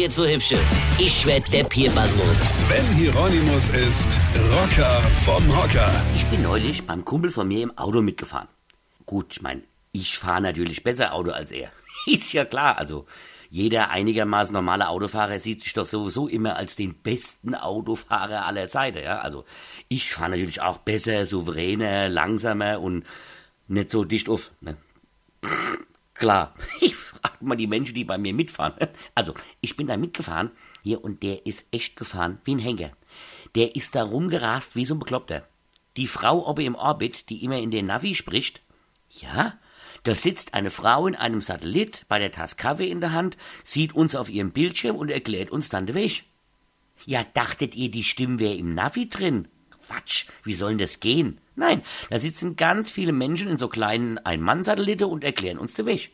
jetzt so hübsche. Ich werd der Pierpasmus. Sven Hieronymus ist Rocker vom Hocker. Ich bin neulich beim Kumpel von mir im Auto mitgefahren. Gut, ich meine, ich fahre natürlich besser Auto als er. Ist ja klar, also jeder einigermaßen normale Autofahrer sieht sich doch sowieso immer als den besten Autofahrer aller Zeiten, ja. Also ich fahre natürlich auch besser, souveräner, langsamer und nicht so dicht auf. Ne? Klar, ich frage mal die Menschen, die bei mir mitfahren. Also, ich bin da mitgefahren hier und der ist echt gefahren wie ein Henker. Der ist da rumgerast wie so ein Bekloppter. Die Frau oben im Orbit, die immer in den Navi spricht, ja, da sitzt eine Frau in einem Satellit bei der Tasse Kaffee in der Hand, sieht uns auf ihrem Bildschirm und erklärt uns dann den Weg. Ja, dachtet ihr, die Stimme wäre im Navi drin? Quatsch, wie soll denn das gehen? Nein, da sitzen ganz viele Menschen in so kleinen Ein-Mann-Satellite und erklären uns den Weg.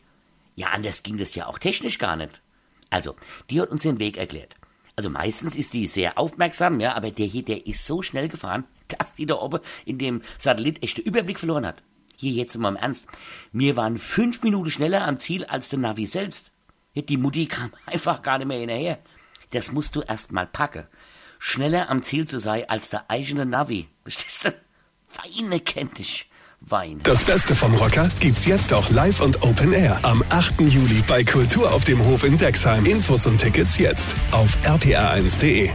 Ja, anders ging das ja auch technisch gar nicht. Also, die hat uns den Weg erklärt. Also meistens ist die sehr aufmerksam, ja, aber der hier, der ist so schnell gefahren, dass die da oben in dem Satellit echte Überblick verloren hat. Hier jetzt mal im Ernst. Wir waren fünf Minuten schneller am Ziel als der Navi selbst. Die Mutti kam einfach gar nicht mehr hinterher. Das musst du erst mal packen. Schneller am Ziel zu sein als der eigene Navi. Verstehst du? Weine kennt dich. Weine. Das Beste vom Rocker gibt's jetzt auch live und Open Air am 8. Juli bei Kultur auf dem Hof in Dexheim. Infos und Tickets jetzt auf rpr1.de.